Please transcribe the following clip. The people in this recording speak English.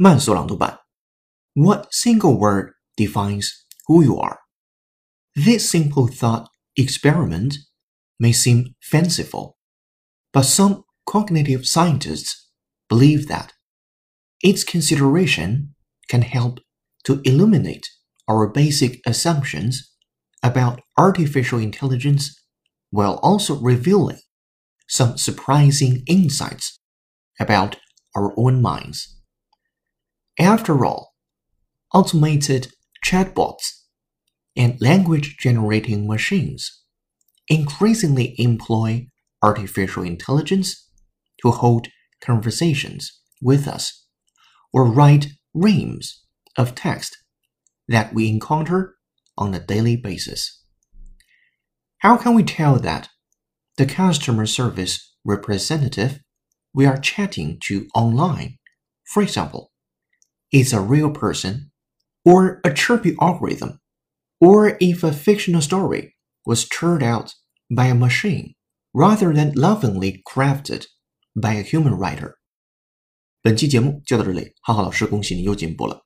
慢速朗读版。What single word defines who you are? This simple thought experiment may seem fanciful, but some cognitive scientists believe that its consideration can help to illuminate our basic assumptions about artificial intelligence while also revealing some surprising insights about our own minds. After all, automated chatbots and language generating machines increasingly employ artificial intelligence to hold conversations with us or write reams of text that we encounter on a daily basis. How can we tell that the customer service representative we are chatting to online, for example, is a real person or a chirpy algorithm, or if a fictional story was churned out by a machine rather than lovingly crafted by a human writer. 本期节目就到这里，浩浩老师恭喜你又进步了。